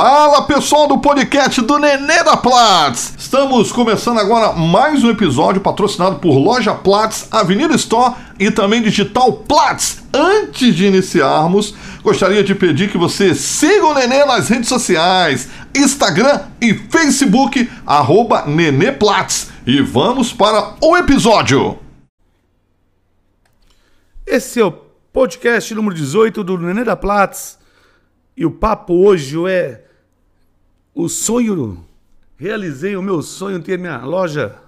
Fala pessoal do podcast do Nenê da Platts! Estamos começando agora mais um episódio patrocinado por Loja Platts, Avenida Store e também Digital Platts. Antes de iniciarmos, gostaria de pedir que você siga o Nenê nas redes sociais, Instagram e Facebook, arroba Nenê Platts. E vamos para o episódio! Esse é o podcast número 18 do Nenê da Platts. E o papo hoje é o sonho. Realizei o meu sonho ter minha loja.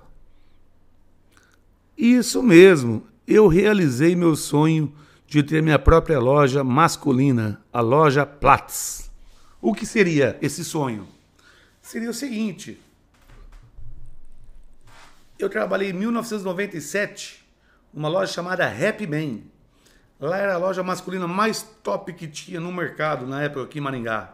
Isso mesmo, eu realizei meu sonho de ter minha própria loja masculina, a loja Platts. O que seria esse sonho? Seria o seguinte: eu trabalhei em 1997 numa loja chamada Happy Man. Lá era a loja masculina mais top que tinha no mercado na época aqui em Maringá.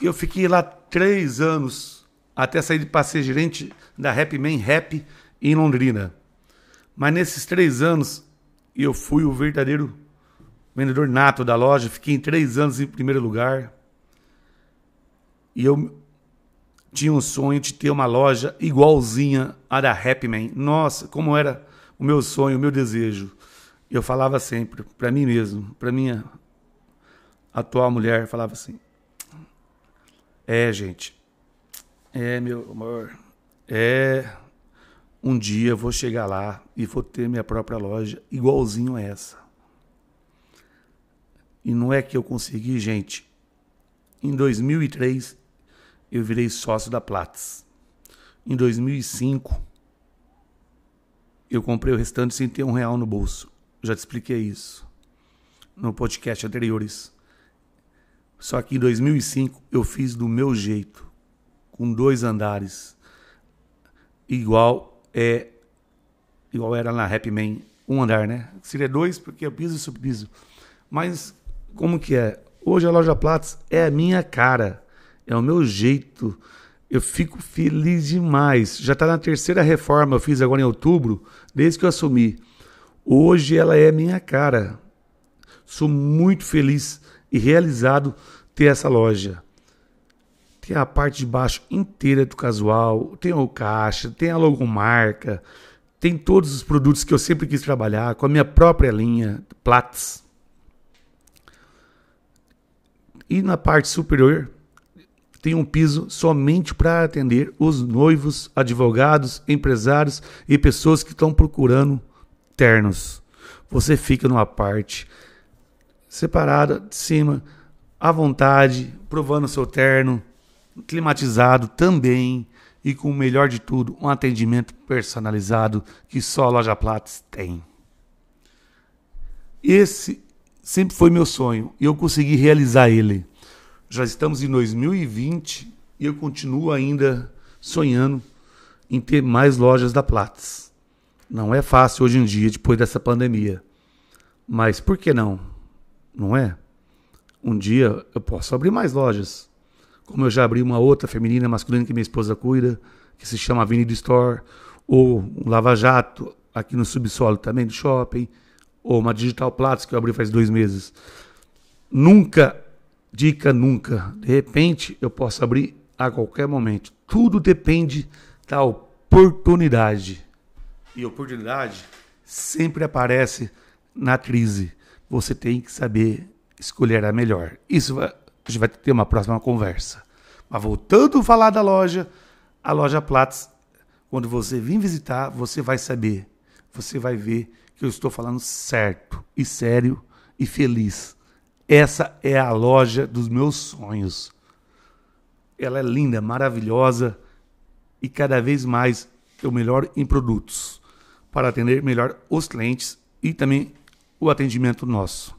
Eu fiquei lá três anos até sair para ser gerente da Happy Man Rap em Londrina. Mas nesses três anos eu fui o verdadeiro vendedor nato da loja. Fiquei três anos em primeiro lugar. E eu tinha um sonho de ter uma loja igualzinha à da Happy Man. Nossa, como era o meu sonho, o meu desejo eu falava sempre para mim mesmo, para minha atual mulher, falava assim: É, gente, é, meu amor, é. Um dia eu vou chegar lá e vou ter minha própria loja igualzinho a essa. E não é que eu consegui, gente. Em 2003, eu virei sócio da Platts. Em 2005, eu comprei o restante sem ter um real no bolso. Já te expliquei isso no podcast anteriores. Só que em 2005 eu fiz do meu jeito, com dois andares, igual é igual era na Happy Man, um andar, né? Seria dois porque é piso e subpiso. Mas como que é? Hoje a loja Platts é a minha cara, é o meu jeito. Eu fico feliz demais. Já está na terceira reforma, eu fiz agora em outubro, desde que eu assumi. Hoje ela é minha cara. Sou muito feliz e realizado ter essa loja. Tem a parte de baixo inteira do casual, tem o caixa, tem a logomarca, tem todos os produtos que eu sempre quis trabalhar, com a minha própria linha, Platts. E na parte superior tem um piso somente para atender os noivos, advogados, empresários e pessoas que estão procurando ternos. Você fica numa parte separada de cima, à vontade, provando seu terno, climatizado também e com o melhor de tudo, um atendimento personalizado que só a Loja Platts tem. Esse sempre foi meu sonho e eu consegui realizar ele. Já estamos em 2020 e eu continuo ainda sonhando em ter mais lojas da Platts. Não é fácil hoje em dia, depois dessa pandemia. Mas por que não? Não é? Um dia eu posso abrir mais lojas. Como eu já abri uma outra feminina, masculina que minha esposa cuida, que se chama Avenida Store, ou um Lava Jato, aqui no subsolo também do shopping, ou uma Digital Platts que eu abri faz dois meses. Nunca, dica nunca. De repente eu posso abrir a qualquer momento. Tudo depende da oportunidade. E oportunidade sempre aparece na crise. Você tem que saber escolher a melhor. Isso a gente vai ter uma próxima conversa. Mas voltando a falar da loja, a loja Platts, quando você vir visitar, você vai saber, você vai ver que eu estou falando certo e sério e feliz. Essa é a loja dos meus sonhos. Ela é linda, maravilhosa e cada vez mais eu melhor em produtos para atender melhor os clientes e também o atendimento nosso.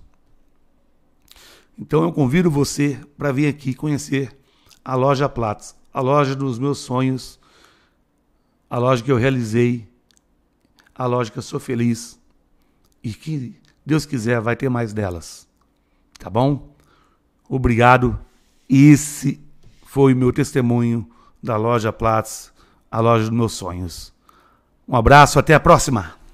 Então eu convido você para vir aqui conhecer a loja Platts, a loja dos meus sonhos, a loja que eu realizei, a loja que eu sou feliz e que Deus quiser vai ter mais delas. Tá bom? Obrigado. Esse foi o meu testemunho da loja Platts, a loja dos meus sonhos. Um abraço, até a próxima!